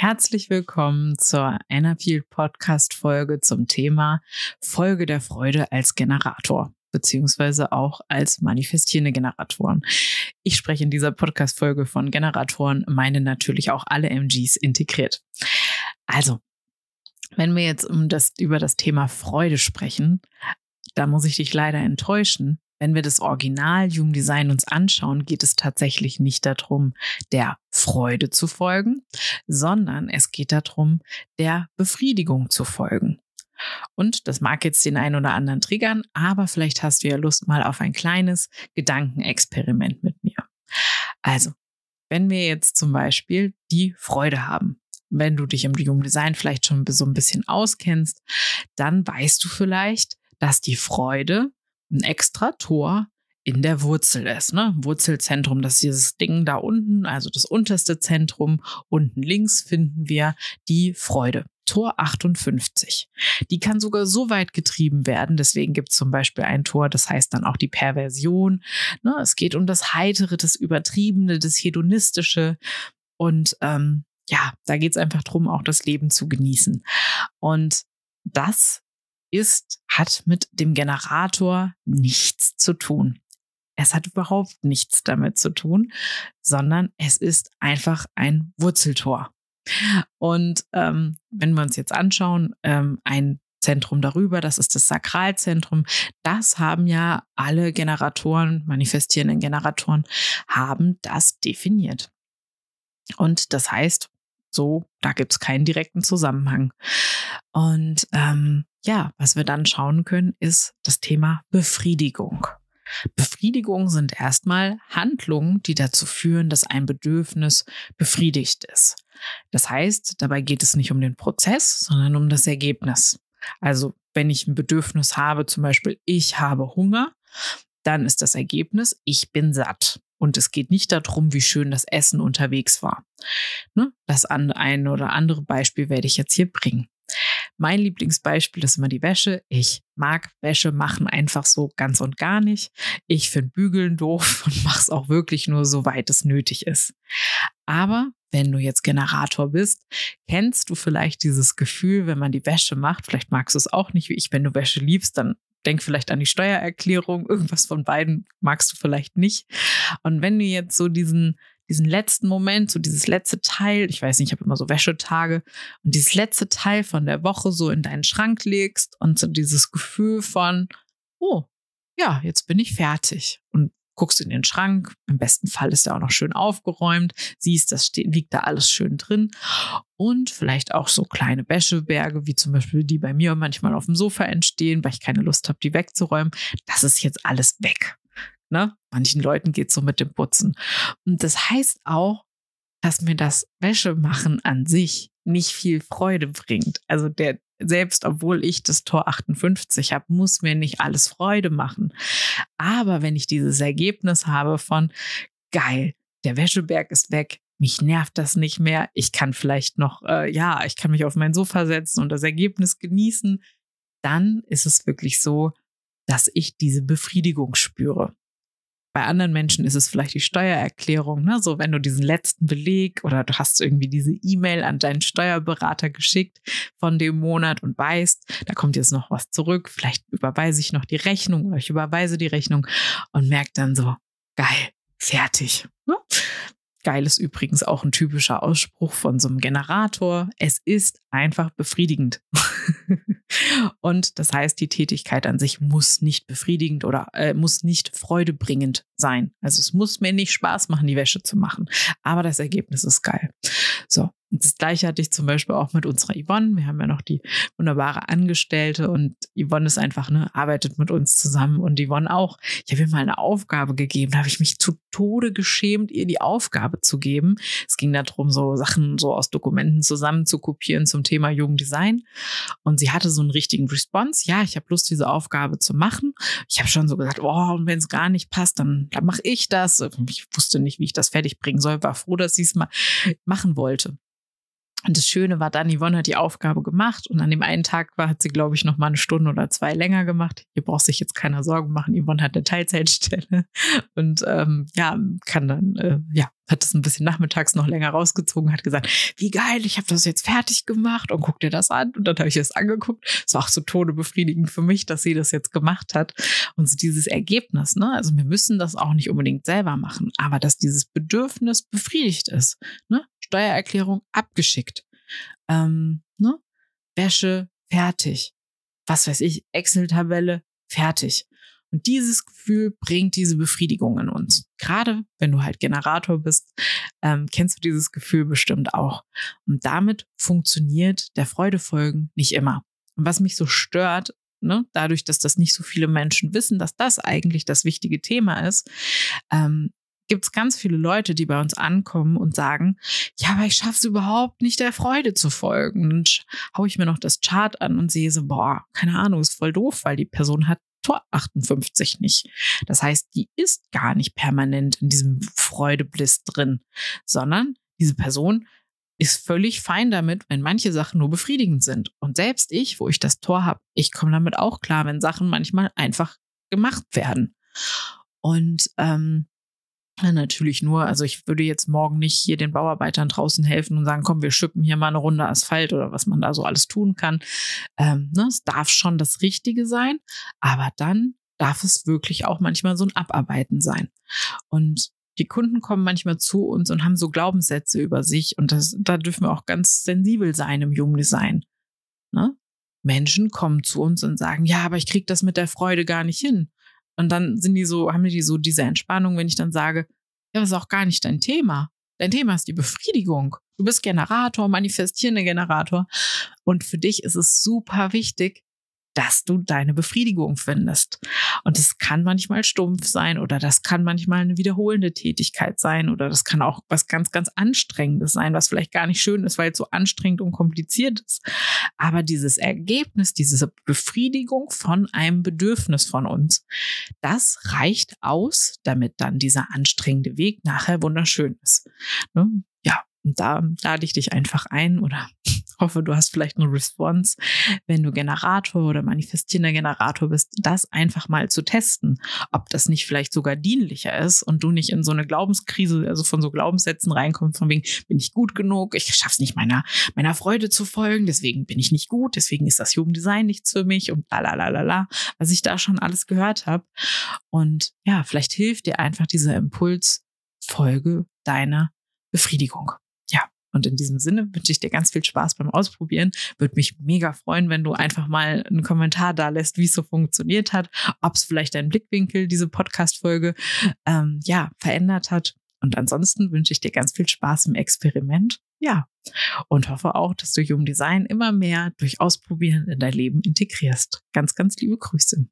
Herzlich willkommen zur Annafield Podcast Folge zum Thema Folge der Freude als Generator beziehungsweise auch als manifestierende Generatoren. Ich spreche in dieser Podcast-Folge von Generatoren, meine natürlich auch alle MGs integriert. Also, wenn wir jetzt um das, über das Thema Freude sprechen, da muss ich dich leider enttäuschen. Wenn wir das Original Human Design uns anschauen, geht es tatsächlich nicht darum, der Freude zu folgen, sondern es geht darum, der Befriedigung zu folgen. Und das mag jetzt den einen oder anderen triggern, aber vielleicht hast du ja Lust mal auf ein kleines Gedankenexperiment mit mir. Also, wenn wir jetzt zum Beispiel die Freude haben, wenn du dich im Human Design vielleicht schon so ein bisschen auskennst, dann weißt du vielleicht, dass die Freude ein extra Tor in der Wurzel ist. Ne? Wurzelzentrum, das ist dieses Ding da unten, also das unterste Zentrum. Unten links finden wir die Freude. Tor 58. Die kann sogar so weit getrieben werden. Deswegen gibt es zum Beispiel ein Tor, das heißt dann auch die Perversion. Ne? Es geht um das Heitere, das Übertriebene, das Hedonistische. Und ähm, ja, da geht es einfach darum, auch das Leben zu genießen. Und das ist, hat mit dem Generator nichts zu tun. Es hat überhaupt nichts damit zu tun, sondern es ist einfach ein Wurzeltor. Und ähm, wenn wir uns jetzt anschauen, ähm, ein Zentrum darüber, das ist das Sakralzentrum. Das haben ja alle Generatoren, manifestierenden Generatoren, haben das definiert. Und das heißt, so, da gibt es keinen direkten Zusammenhang. Und ähm, ja, was wir dann schauen können, ist das Thema Befriedigung. Befriedigung sind erstmal Handlungen, die dazu führen, dass ein Bedürfnis befriedigt ist. Das heißt, dabei geht es nicht um den Prozess, sondern um das Ergebnis. Also wenn ich ein Bedürfnis habe, zum Beispiel ich habe Hunger, dann ist das Ergebnis, ich bin satt. Und es geht nicht darum, wie schön das Essen unterwegs war. Ne? Das eine oder andere Beispiel werde ich jetzt hier bringen. Mein Lieblingsbeispiel ist immer die Wäsche. Ich mag Wäsche machen einfach so ganz und gar nicht. Ich finde Bügeln doof und mache es auch wirklich nur so weit es nötig ist. Aber wenn du jetzt Generator bist, kennst du vielleicht dieses Gefühl, wenn man die Wäsche macht. Vielleicht magst du es auch nicht wie ich. Wenn du Wäsche liebst, dann denk vielleicht an die Steuererklärung. Irgendwas von beiden magst du vielleicht nicht. Und wenn du jetzt so diesen, diesen letzten Moment, so dieses letzte Teil, ich weiß nicht, ich habe immer so Wäschetage, und dieses letzte Teil von der Woche so in deinen Schrank legst und so dieses Gefühl von, oh, ja, jetzt bin ich fertig. Und guckst in den Schrank, im besten Fall ist er auch noch schön aufgeräumt, siehst, das steht, liegt da alles schön drin und vielleicht auch so kleine Wäscheberge, wie zum Beispiel die bei mir manchmal auf dem Sofa entstehen, weil ich keine Lust habe, die wegzuräumen. Das ist jetzt alles weg. Ne? Manchen Leuten geht es so mit dem Putzen. Und das heißt auch, dass mir das Wäschemachen an sich nicht viel Freude bringt. Also der, selbst obwohl ich das Tor 58 habe, muss mir nicht alles Freude machen. Aber wenn ich dieses Ergebnis habe von geil, der Wäscheberg ist weg, mich nervt das nicht mehr, ich kann vielleicht noch, äh, ja, ich kann mich auf mein Sofa setzen und das Ergebnis genießen, dann ist es wirklich so, dass ich diese Befriedigung spüre. Bei anderen Menschen ist es vielleicht die Steuererklärung, ne? So, wenn du diesen letzten Beleg oder du hast irgendwie diese E-Mail an deinen Steuerberater geschickt von dem Monat und weißt, da kommt jetzt noch was zurück. Vielleicht überweise ich noch die Rechnung oder ich überweise die Rechnung und merke dann so, geil, fertig. Ne? Geil ist übrigens auch ein typischer Ausspruch von so einem Generator. Es ist einfach befriedigend. und das heißt, die Tätigkeit an sich muss nicht befriedigend oder äh, muss nicht freudebringend sein. Also es muss mir nicht Spaß machen, die Wäsche zu machen. Aber das Ergebnis ist geil. So, und das gleiche hatte ich zum Beispiel auch mit unserer Yvonne. Wir haben ja noch die wunderbare Angestellte und Yvonne ist einfach, ne, arbeitet mit uns zusammen und Yvonne auch. Ich habe ihr mal eine Aufgabe gegeben, da habe ich mich zu Tode geschämt, ihr die Aufgabe zu geben. Es ging darum, so Sachen so aus Dokumenten zusammen zu kopieren zum Thema Jugenddesign. Und sie hatte so einen richtigen Response. Ja, ich habe Lust, diese Aufgabe zu machen. Ich habe schon so gesagt, oh, und wenn es gar nicht passt, dann, dann mache ich das. Ich wusste nicht, wie ich das fertig bringen soll, war froh, dass sie es mal machen wollte. Und das Schöne war dann, Yvonne hat die Aufgabe gemacht und an dem einen Tag war, hat sie, glaube ich, noch mal eine Stunde oder zwei länger gemacht. Hier braucht sich jetzt keiner Sorgen machen. Yvonne hat eine Teilzeitstelle und ähm, ja, kann dann, äh, ja, hat das ein bisschen nachmittags noch länger rausgezogen, hat gesagt, wie geil, ich habe das jetzt fertig gemacht und guck dir das an. Und dann habe ich es angeguckt. Es war auch so todebefriedigend für mich, dass sie das jetzt gemacht hat. Und so dieses Ergebnis, ne? Also wir müssen das auch nicht unbedingt selber machen, aber dass dieses Bedürfnis befriedigt ist. Ne? Steuererklärung abgeschickt. Ähm, ne? Wäsche fertig. Was weiß ich, Excel-Tabelle fertig. Und dieses Gefühl bringt diese Befriedigung in uns. Gerade wenn du halt Generator bist, ähm, kennst du dieses Gefühl bestimmt auch. Und damit funktioniert der Freudefolgen nicht immer. Und was mich so stört, ne, dadurch, dass das nicht so viele Menschen wissen, dass das eigentlich das wichtige Thema ist, ähm, gibt es ganz viele Leute, die bei uns ankommen und sagen, ja, aber ich schaffe es überhaupt nicht, der Freude zu folgen. Und haue ich mir noch das Chart an und sehe so, boah, keine Ahnung, ist voll doof, weil die Person hat Tor 58 nicht. Das heißt, die ist gar nicht permanent in diesem Freudebliss drin, sondern diese Person ist völlig fein damit, wenn manche Sachen nur befriedigend sind. Und selbst ich, wo ich das Tor habe, ich komme damit auch klar, wenn Sachen manchmal einfach gemacht werden. Und ähm, natürlich nur, also ich würde jetzt morgen nicht hier den Bauarbeitern draußen helfen und sagen, komm, wir schippen hier mal eine Runde Asphalt oder was man da so alles tun kann. Ähm, ne, es darf schon das Richtige sein, aber dann darf es wirklich auch manchmal so ein Abarbeiten sein. Und die Kunden kommen manchmal zu uns und haben so Glaubenssätze über sich und das, da dürfen wir auch ganz sensibel sein im Jugenddesign. Ne? Menschen kommen zu uns und sagen, ja, aber ich krieg das mit der Freude gar nicht hin. Und dann sind die so, haben die so diese Entspannung, wenn ich dann sage, ja, das ist auch gar nicht dein Thema. Dein Thema ist die Befriedigung. Du bist Generator, manifestierender Generator. Und für dich ist es super wichtig, dass du deine Befriedigung findest. Und es kann manchmal stumpf sein oder das kann manchmal eine wiederholende Tätigkeit sein oder das kann auch was ganz, ganz Anstrengendes sein, was vielleicht gar nicht schön ist, weil es so anstrengend und kompliziert ist. Aber dieses Ergebnis, diese Befriedigung von einem Bedürfnis von uns, das reicht aus, damit dann dieser anstrengende Weg nachher wunderschön ist. Ne? Ja, und da lade ich dich einfach ein oder hoffe, du hast vielleicht eine Response, wenn du Generator oder manifestierender Generator bist, das einfach mal zu testen, ob das nicht vielleicht sogar dienlicher ist und du nicht in so eine Glaubenskrise, also von so Glaubenssätzen reinkommst, von wegen, bin ich gut genug, ich schaff's nicht meiner, meiner Freude zu folgen, deswegen bin ich nicht gut, deswegen ist das Jugenddesign nichts für mich und la la la la la, was ich da schon alles gehört habe. Und ja, vielleicht hilft dir einfach dieser Impulsfolge deiner Befriedigung. Und in diesem Sinne wünsche ich dir ganz viel Spaß beim Ausprobieren. Würde mich mega freuen, wenn du einfach mal einen Kommentar da lässt, wie es so funktioniert hat, ob es vielleicht deinen Blickwinkel, diese Podcast-Folge, ähm, ja, verändert hat. Und ansonsten wünsche ich dir ganz viel Spaß im Experiment. Ja. Und hoffe auch, dass du Human Design immer mehr durch Ausprobieren in dein Leben integrierst. Ganz, ganz liebe Grüße.